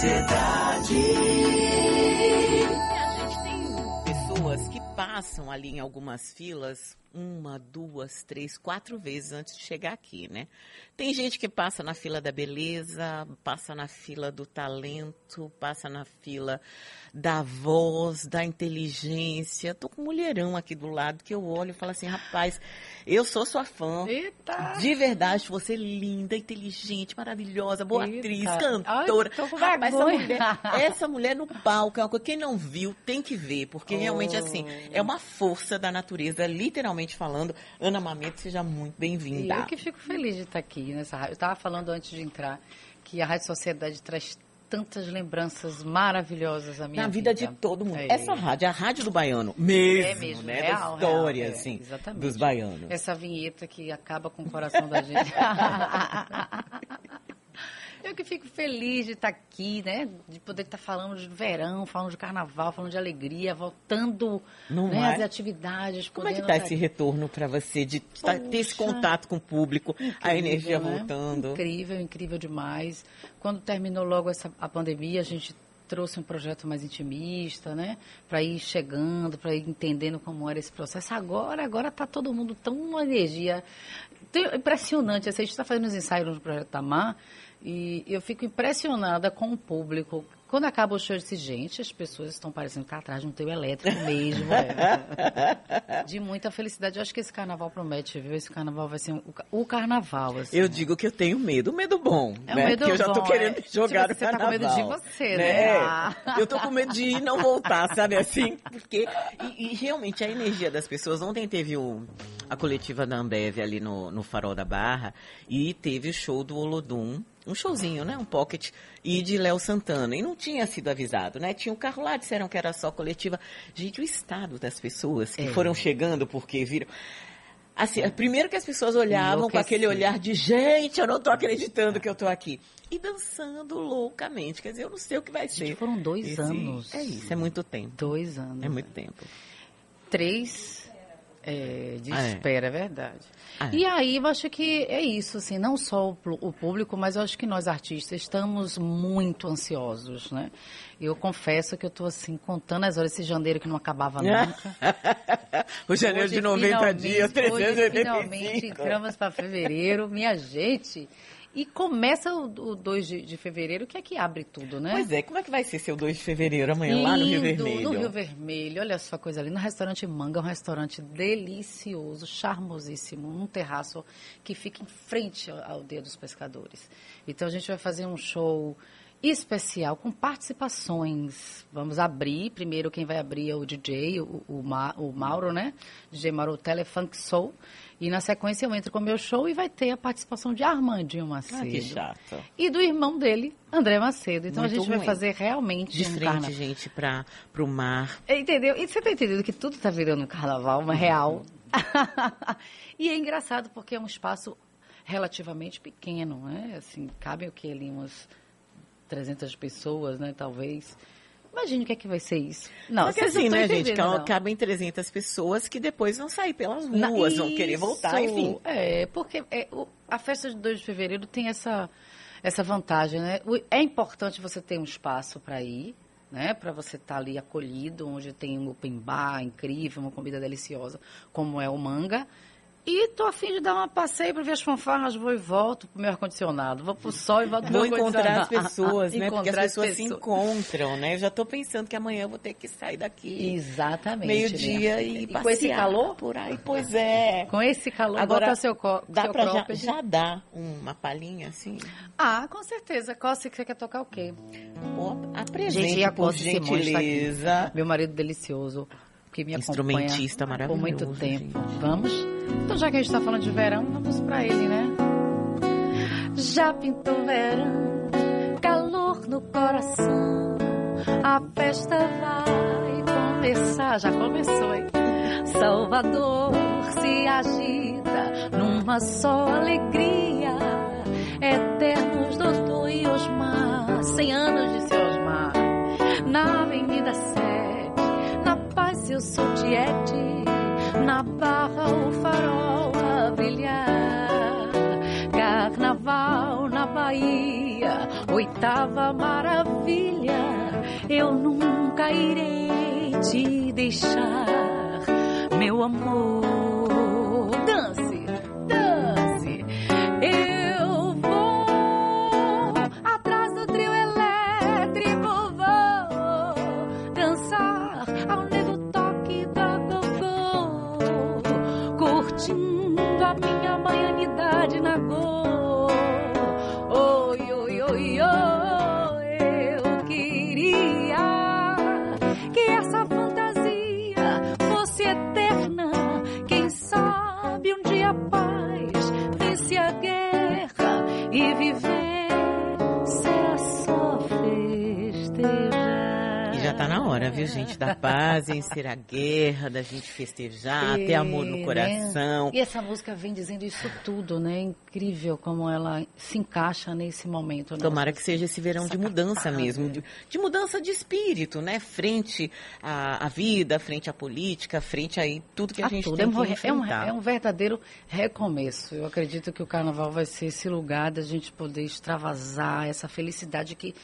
Sociedade. A gente tem pessoas que passam ali em algumas filas uma, duas, três, quatro vezes antes de chegar aqui, né? Tem gente que passa na fila da beleza, passa na fila do talento, passa na fila da voz, da inteligência. Tô com um mulherão aqui do lado que eu olho e falo assim, rapaz, eu sou sua fã. Eita! De verdade, você é linda, inteligente, maravilhosa, boa Eita. atriz, Ai, cantora. tô com Rapaz, essa mulher, essa mulher no palco é uma coisa. Quem não viu tem que ver, porque realmente, assim, Oh. é uma força da natureza, literalmente falando. Ana Mamete, seja muito bem-vinda. eu que fico feliz de estar aqui nessa rádio. Eu estava falando antes de entrar que a Rádio Sociedade traz tantas lembranças maravilhosas à minha Na vida de todo mundo. É. Essa rádio, a rádio do baiano, mesmo, É mesmo, né? real, da história, real, é, assim, exatamente. dos baianos. Essa vinheta que acaba com o coração da gente. Eu que fico feliz de estar aqui, né? De poder estar falando de verão, falando de carnaval, falando de alegria, voltando Não né, é? às atividades. Como é que podendo tá esse retorno para você de tá- ter esse Poxa. contato com o público, a Incrível, energia né? voltando? Incrível, incrível demais. Quando terminou logo essa, a pandemia, a gente trouxe um projeto mais intimista, né? Para ir chegando, para ir entendendo como era esse processo. Agora, agora tá todo mundo tão uma energia impressionante. Assim, a gente está fazendo os ensaios no projeto Tamar e eu fico impressionada com o público. Quando acaba o show, eu disse, gente, as pessoas estão parecendo que tá atrás de um teu elétrico mesmo. é. De muita felicidade. Eu acho que esse carnaval promete, viu? Esse carnaval vai ser um- o ca- o carnaval, assim. Eu digo que eu tenho medo, medo bom, É um né? medo que eu já tô bom, querendo é. jogar Tipo, no você tá com medo carnaval. de você, né? Ah. Eu tô com medo de ir e não voltar, sabe assim? Porque e, e realmente a energia das pessoas. Ontem teve o, a coletiva da Ambev ali no, no Farol da Barra e teve o show do Olodum. Um showzinho, né? Um pocket. E de Léo Santana. E não tinha sido avisado, né? Tinha um carro lá, disseram que era só coletiva. Gente, o estado das pessoas que É. foram chegando porque viram. Assim, primeiro que as pessoas olhavam com aquele olhar de gente, eu não tô acreditando que eu tô aqui. E dançando loucamente. Quer dizer, eu não sei o que vai ser. Gente, foram dois Esse- anos. É isso, é muito tempo. Dois anos. É muito tempo. Três é, de Ah, é. espera, é verdade. Ah, é. E aí, eu acho que é isso, assim, não só o, o público, mas eu acho que nós artistas estamos muito ansiosos, né? Eu confesso que eu estou assim, contando as horas, esse janeiro que não acabava nunca. o janeiro Hoje, de 90 finalmente, dias, Hoje, finalmente, 385. entramos para fevereiro, minha gente. E começa o, o 2 de, de fevereiro, que é que abre tudo, né? Pois é, como é que vai ser seu 2 de fevereiro amanhã lá no Rio Lindo, Vermelho? No Rio Vermelho, olha só a coisa ali. No restaurante Manga, um restaurante delicioso, charmosíssimo, um terraço que fica em frente ao, ao Dia dos Pescadores. Então a gente vai fazer um show especial com participações. Vamos abrir, primeiro quem vai abrir é o DJ, o, o, Ma- o Mauro, né? DJ Mauro Telefunk Soul. E na sequência eu entro com o meu show e vai ter a participação de Armandinho Macedo. Ah, que chato. E do irmão dele, André Macedo. Então Muito a gente vai ruim. fazer realmente De um frente, carnaval. gente, para pro mar. Entendeu? E você tá entendendo que tudo tá virando um carnaval, uma real. e é engraçado porque é um espaço relativamente pequeno, né? Assim, cabem o que ali umas 300 pessoas, né, talvez. Imagine o que é que vai ser isso. Não, Só que vocês não assim, estão né, gente? não. Cabem 300 pessoas que depois vão sair pelas ruas, vão querer voltar, enfim. É, porque é, o- a festa de 2 de fevereiro tem essa, essa vantagem, né? O- É importante você ter um espaço para ir, né? Para você estar ali acolhido, onde tem um open bar incrível, uma comida deliciosa, como é o manga. E tô afim de dar uma passeio para ver as fanfarras, vou e volto pro meu ar-condicionado. Vou pro sol e volto pro Vou meu encontrar as pessoas, né? Porque as Encontrar pessoas se encontram, né? Eu já tô pensando que amanhã eu vou ter que sair daqui Exatamente. meio-dia né? e, com esse passear calor? por aí. Pois é. Com esse calor, Agora, bota seu, co Dá seu pra já, já dar uma palhinha, assim? Ah, com certeza. Qual você quer tocar o quê? Pô, apresente, Gente, e a por tá gentileza. Meu marido delicioso, que me acompanha Instrumentista por maravilhoso, muito tempo. gente. Vamos? Então, já que a gente está falando de verão, vamos para ele, né? Já pintou verão, calor no coração. A festa vai começar, já começou, hein? Salvador se agita numa só alegria. Eternos Doutor e Osmar, cem anos de seu Osmar. Na Avenida 7, na paz eu sou Tiete, na barra o farol a brilhar. Carnaval na Bahia, oitava maravilha, eu nunca irei te deixar, meu amor. E tá na hora, viu, gente? Da paz, vencer a guerra, da gente festejar, ter amor no né? coração. E essa música vem dizendo isso tudo, né? É incrível como ela se encaixa nesse momento. né? Tomara que seja esse verão de mudança mesmo, de, de mudança de espírito, né? Frente à, à vida, frente à política, frente aí tudo que a, A gente tudo. tem é, um, que é, um, é um verdadeiro recomeço. Eu acredito que o carnaval vai ser esse lugar da gente poder extravasar essa felicidade que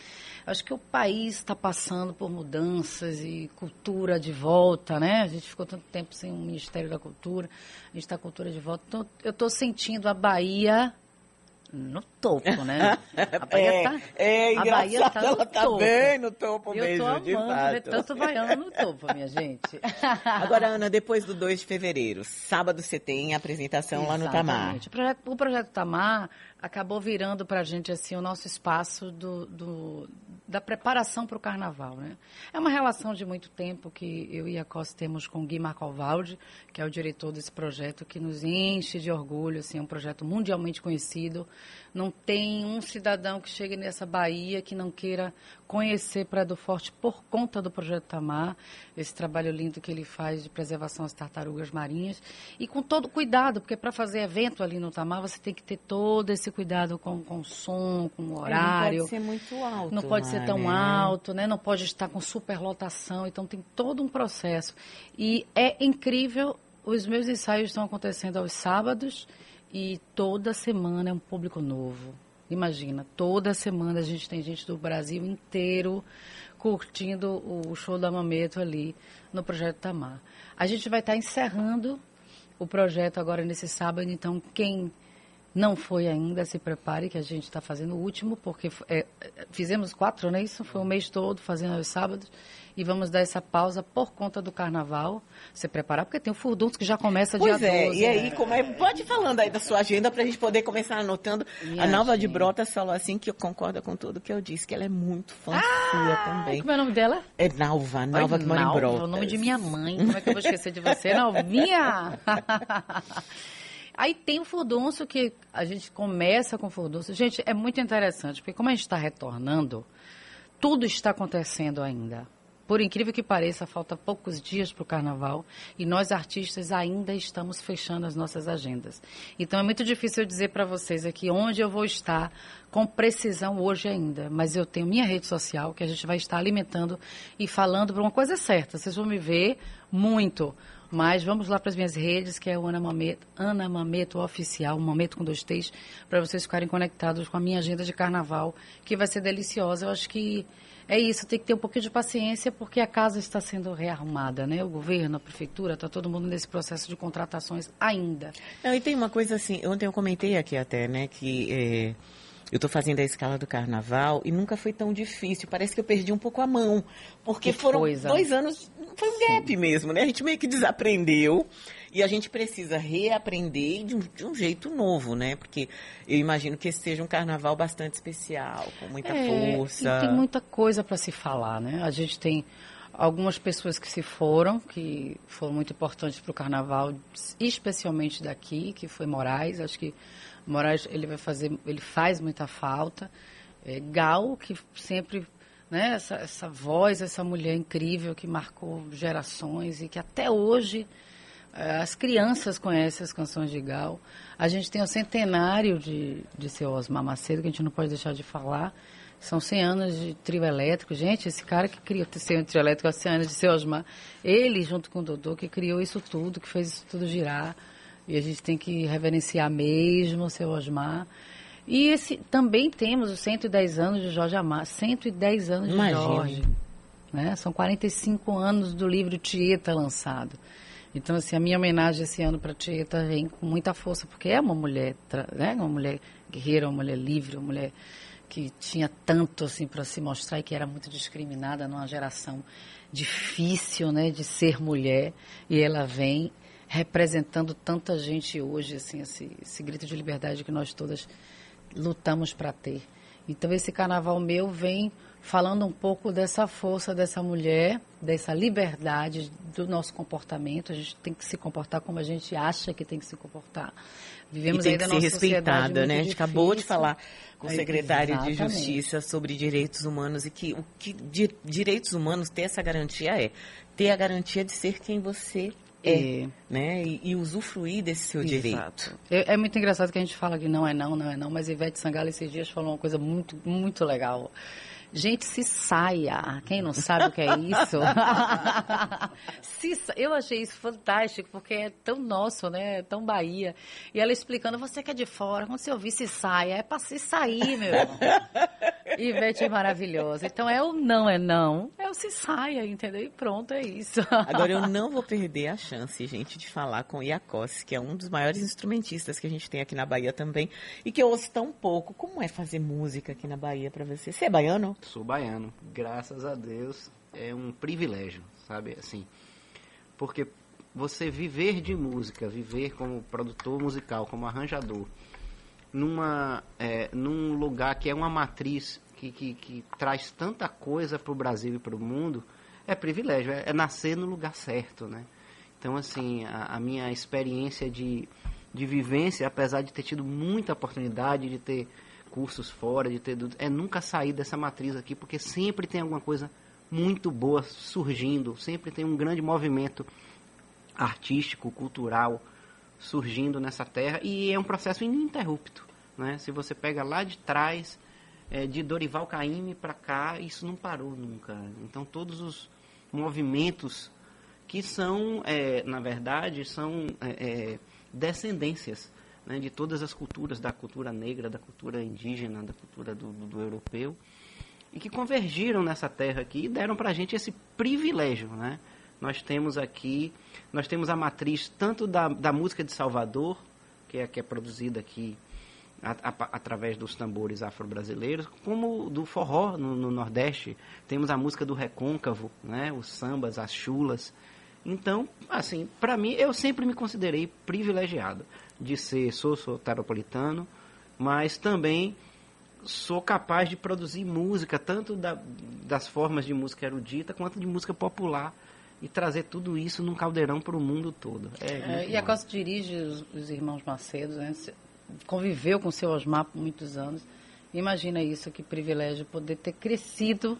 acho que o país está passando por mudanças e cultura de volta, né? A gente ficou tanto tempo sem o Ministério da Cultura, a gente está cultura de volta. Então, eu estou sentindo a Bahia no topo, né? A Bahia é, tá, é a Bahia tá no ela tá topo. bem no topo Eu mesmo, tô de ver fato. tanto baiano no topo, minha gente. Agora, Ana, depois do 2 de fevereiro, sábado você tem a apresentação lá no Tamar. Exatamente. O projeto, o projeto Tamar acabou virando para a gente assim o nosso espaço do, do- da preparação para o carnaval. Né? É uma relação de muito tempo que eu e a Costa temos com Gui Marcovaldi, que é o diretor desse projeto, que nos enche de orgulho. Assim, é um projeto mundialmente conhecido. Não tem um cidadão que chegue nessa Bahia que não queira conhecer Praia do Forte por conta do projeto Tamar, esse trabalho lindo que ele faz de preservação às tartarugas marinhas. E com todo cuidado, porque para fazer evento ali no Tamar, você tem que ter todo esse cuidado com, com som, com o horário. Não pode ser muito alto. Não pode ser lá, tão né? alto, né? Não pode estar com superlotação, então tem todo um processo. E é incrível, os meus ensaios estão acontecendo aos sábados e toda semana é um público novo. Imagina, toda semana a gente tem gente do Brasil inteiro curtindo o show da Mameto ali no Projeto Tamar. A gente vai estar encerrando o projeto agora nesse sábado, então quem não foi ainda, se prepare que a gente está fazendo o último, porque é, é, fizemos quatro, não é isso? Foi o mês todo fazendo aos sábados. E vamos dar essa pausa por conta do carnaval. Se preparar, porque tem o Furdunço que já começa Pois dia é, 12. e aí, né? como é, pode ir falando aí da sua agenda para a gente poder começar anotando. Minha a Nalva de. Brotas falou assim que concorda com tudo que eu disse, que ela é muito fã sua também. Como é o nome dela? É Nalva, Nalva Oi, que mora em Nalva, Brotas. o nome de minha mãe. Como é que eu vou esquecer de você, Nalvinha? Aí tem o furdunço que a gente começa com o furdunço. Gente, é muito interessante, porque como a gente está retornando, tudo está acontecendo ainda. Por incrível que pareça, falta poucos dias para o carnaval e nós artistas ainda estamos fechando as nossas agendas. Então é muito difícil eu dizer para vocês aqui onde eu vou estar com precisão hoje ainda, mas eu tenho minha rede social que a gente vai estar alimentando e falando para uma coisa certa. Vocês vão me ver muito. Mas vamos lá para as minhas redes, que é o Ana Mameto, Ana Mameto Oficial, Mameto com dois T's, para vocês ficarem conectados com a minha agenda de carnaval, que vai ser deliciosa. Eu acho que é isso, tem que ter um pouquinho de paciência, porque a casa está sendo rearrumada, né? O governo, a prefeitura, está todo mundo nesse processo de contratações ainda. E tem uma coisa assim, ontem eu comentei aqui até, né, que é, eu estou fazendo a escala do carnaval e nunca foi tão difícil. Parece que eu perdi um pouco a mão. Porque Que foram coisa. dois anos, foi um gap mesmo, né? A gente meio que desaprendeu e a gente precisa reaprender de um, de um jeito novo, né? Porque eu imagino que esse seja um carnaval bastante especial, com muita É, força. Tem muita coisa para se falar, né? A gente tem algumas pessoas que se foram, que foram muito importantes para o carnaval, especialmente daqui, que foi Moraes. Acho que Moraes ele vai fazer, ele faz muita falta. É, Gal, que sempre, né? Essa, essa voz, essa mulher incrível que marcou gerações e que até hoje eh, as crianças conhecem as canções de Gal. A gente tem o centenário de, de seu Osmar Macedo, que a gente não pode deixar de falar. São 100 anos de trio elétrico. Gente, esse cara que criou o trio elétrico há 100 anos de seu Osmar, ele, junto com o Dodô, que criou isso tudo, que fez isso tudo girar. E a gente tem que reverenciar mesmo o seu Osmar. E esse, também temos os 110 anos de Jorge Amado, 110 anos de Imagina. Jorge. Né? São 45 anos do livro Tieta lançado. Então, assim, a minha homenagem esse ano para Tieta vem com muita força, porque é uma mulher, né? uma mulher guerreira, uma mulher livre, uma mulher que tinha tanto assim para se mostrar e que era muito discriminada numa geração difícil, né, de ser mulher, e ela vem representando tanta gente hoje, assim, esse, esse grito de liberdade que nós todas lutamos para ter. Então esse carnaval meu vem falando um pouco dessa força dessa mulher, dessa liberdade do nosso comportamento. A gente tem que se comportar como a gente acha que tem que se comportar. E Vivemos tem ainda que ser respeitada, né? A gente acabou de difícil. falar com o É, secretário de. Justiça sobre direitos humanos e que o que di- direitos humanos ter essa garantia é ter a garantia de ser quem você é, É. né? E, e usufruir desse seu direito. Exato. É, é muito engraçado que a gente fala que não é não, não é não, mas Ivete Sangalo esses dias falou uma coisa muito, muito legal. Gente, se saia. Quem não sabe o que é isso? se, sa- eu achei isso fantástico, porque é tão nosso, né? É tão Bahia. E ela explicando, você que é de fora, quando você ouvir se saia, é pra se sair, meu irmão. Ivete é maravilhosa. Então é o não é não, é o se saia, entendeu? E pronto, é isso. Agora, eu não vou perder a chance, gente, de falar com o Iacos, que é um dos maiores instrumentistas que a gente tem aqui na Bahia também, e que eu ouço tão pouco. Como é fazer música aqui na Bahia pra você? Você é baiano? Sou baiano, graças a Deus. É um privilégio, sabe? Assim, porque você viver de música, viver como produtor musical, como arranjador, numa, é, num lugar que é uma matriz que, que, que traz tanta coisa para o Brasil e para o mundo, é privilégio, é, é nascer no lugar certo, né? Então, assim, a, a minha experiência de, de vivência, apesar de ter tido muita oportunidade de ter cursos fora, de ter é nunca sair dessa matriz aqui, porque sempre tem alguma coisa muito boa surgindo, sempre tem um grande movimento artístico, cultural surgindo nessa terra e é um processo ininterrupto, né? Se você pega lá de trás, é, de Dorival Caymmi para cá, isso não parou nunca. Então todos os movimentos que são, é, na verdade, são é, é, descendências né, de todas as culturas, da cultura negra, da cultura indígena, da cultura do, do, do europeu, e que convergiram nessa terra aqui e deram para a gente esse privilégio, né? Nós temos aqui, nós temos a matriz tanto da, da música de Salvador, que é, que é produzida aqui através dos tambores afro-brasileiros, como do forró no, no, Nordeste. Temos a música do recôncavo, né? os sambas, as chulas. Então, assim, para mim, eu sempre me considerei privilegiado de ser, sou soteropolitano, mas também sou capaz de produzir música, tanto da, das formas de música erudita, quanto de música popular, e trazer tudo isso num caldeirão para o mundo todo. É, é, e a Costa dirige os, os, irmãos Macedo, né? Conviveu com o seu Osmar por muitos anos. Imagina isso, que privilégio poder ter crescido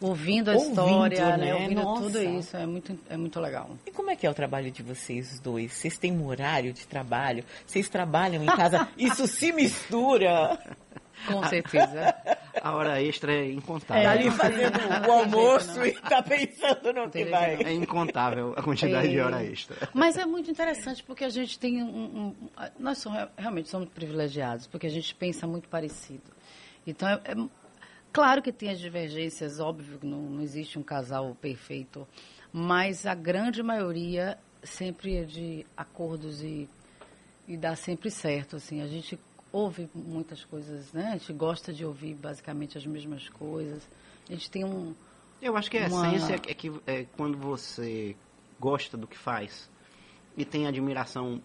ouvindo a ouvindo, história, né? né? ouvindo Nossa. tudo isso. É muito, é muito legal. E como é que é o trabalho de vocês dois? Vocês têm um horário de trabalho? Vocês trabalham em casa? isso se mistura? Com certeza. A hora extra é incontável. Tá ali fazendo o almoço e tá pensando no que vai. É incontável a quantidade é. de hora extra. Mas é muito interessante porque a gente tem um. um nós somos, realmente somos privilegiados, porque a gente pensa muito parecido. Então, é, é claro que tem as divergências, óbvio que não, não existe um casal perfeito, mas a grande maioria sempre é de acordos e, e dá sempre certo. Assim, a gente ouve muitas coisas, né? A gente gosta de ouvir basicamente as mesmas coisas. A gente tem um. Eu acho que a uma... essência é que é quando você gosta do que faz e tem admiração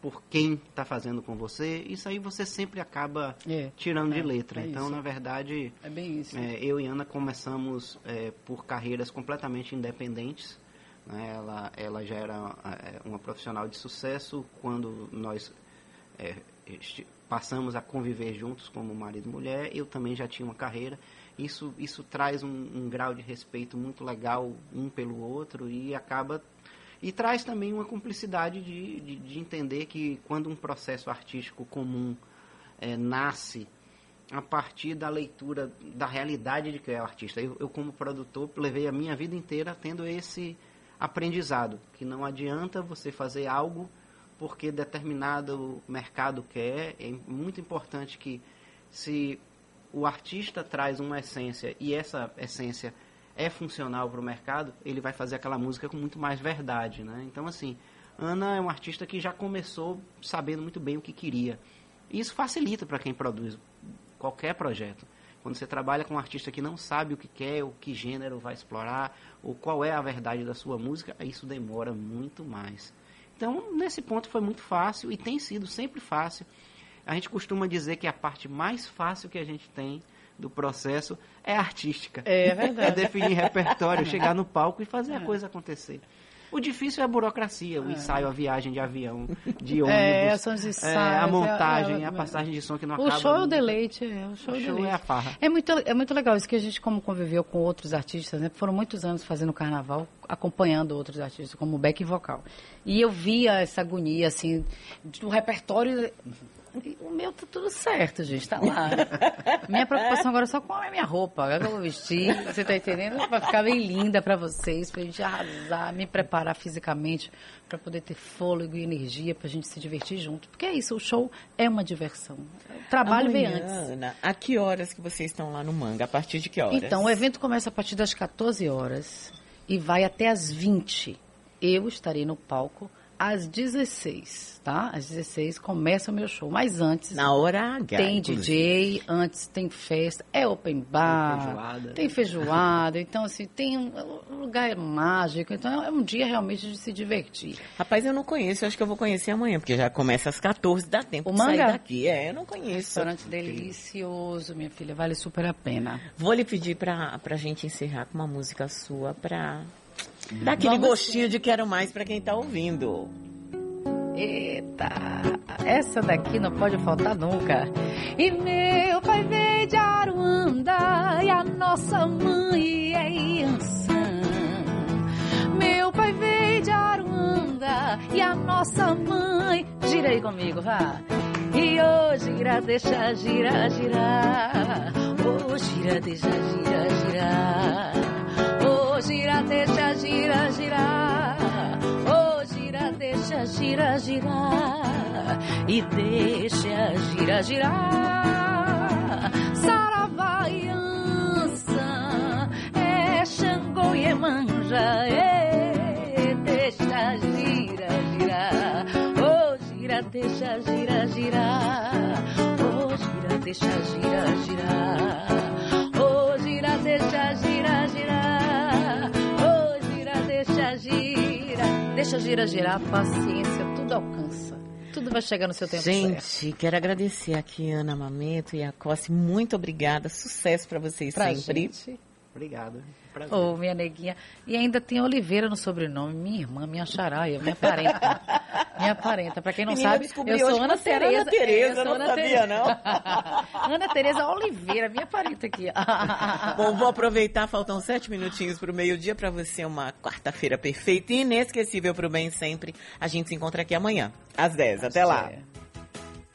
por quem está fazendo com você, isso aí você sempre acaba é, tirando é, de letra. É então, isso. na verdade, é bem isso. eu e Ana começamos é, por carreiras completamente independentes. Né? Ela, ela já era é, uma profissional de sucesso quando nós é, passamos a conviver juntos como marido e mulher. Eu também já tinha uma carreira. Isso, isso traz um, um grau de respeito muito legal um pelo outro e acaba e traz também uma cumplicidade de, de, de, entender que quando um processo artístico comum é, nasce a partir da leitura da realidade de que é o artista. Eu, eu, como produtor, levei a minha vida inteira tendo esse aprendizado, que não adianta você fazer algo porque determinado mercado quer. É muito importante que se o artista traz uma essência e essa essência é funcional para o mercado, ele vai fazer aquela música com muito mais verdade, né? Então, assim, Ana é uma artista que já começou sabendo muito bem o que queria. E isso facilita para quem produz qualquer projeto. Quando você trabalha com um artista que não sabe o que quer, o que gênero vai explorar, ou qual é a verdade da sua música, isso demora muito mais. Então, nesse ponto foi muito fácil e tem sido sempre fácil. A gente costuma dizer que a parte mais fácil que a gente tem do processo é artística. É verdade. É definir repertório, chegar no palco e fazer é. a coisa acontecer. O difícil é a burocracia, o é. ensaio, a viagem de avião, de é, ônibus. É, são os ensaios, é, a montagem, é, a passagem de som que não o acaba. Show é o deleite, é, o show, o é show é a farra. É muito, é muito legal isso que a gente, como conviveu com outros artistas, né? Foram muitos anos fazendo carnaval, acompanhando outros artistas, como back vocal. E eu via essa agonia, assim, do repertório o meu tá tudo certo, gente, tá lá. minha preocupação agora é só com a minha roupa, agora que eu vou vestir, você tá entendendo? Vai ficar bem linda para vocês, pra gente arrasar, me preparar fisicamente para poder ter fôlego e energia pra gente se divertir junto. Porque é isso, o show é uma diversão. O trabalho Amanhã, vem antes. Ana, a que horas que vocês estão lá no Manga? A partir de que horas? Então, o evento começa a partir das 14 horas e vai até as 20. Eu estarei no palco às 16, tá? Às 16 começa o meu show. Mas antes. Na hora H. Tem inclusive. DJ, antes tem festa, é open bar. Tem feijoada. Tem feijoada. então, assim, tem um, um, lugar mágico. Então, é um dia realmente de se divertir. Rapaz, eu não conheço, eu acho que eu vou conhecer amanhã, porque já começa às 14, dá tempo o de manga? sair daqui. É, eu não conheço. Restaurante delicioso, minha filha, vale super a pena. Vou lhe pedir pra, pra gente encerrar com uma música sua pra Dá aquele Vamos gostinho de quero mais para quem está ouvindo. Eita, essa daqui não pode faltar nunca. E meu pai veio de Aruanda e a nossa mãe é Iansã. Meu pai veio de Aruanda e a nossa mãe. Gira aí comigo, vá. E hoje gira, deixa, gira, girar. Oh, gira, deixa, gira, girar deixa, gira, girar. E deixa, gira, girar. Saravaiança é Xangô e Emanja. É, deixa, gira, girar. Oh, gira, deixa, gira, girar. Oh, gira, deixa, gira, girar. Deixa gira girar, paciência, tudo alcança. Tudo vai chegar no seu tempo Gente, certo. quero agradecer aqui Ana Mamento e a Cossi. Muito obrigada. Sucesso para vocês pra sempre. Gente. Obrigado. Ô, oh, minha neguinha. E ainda tem Oliveira no sobrenome. Minha irmã, minha xaraia, minha parenta. minha parenta. Pra quem não Menina, sabe, eu sou Ana Tereza. Ana Tereza, não Ana sabia, não. Ana Tereza Oliveira, minha parenta aqui. Bom, vou aproveitar, faltam sete minutinhos para o meio-dia para você uma quarta-feira perfeita e inesquecível para o bem sempre. A gente se encontra aqui amanhã, às dez. Até lá.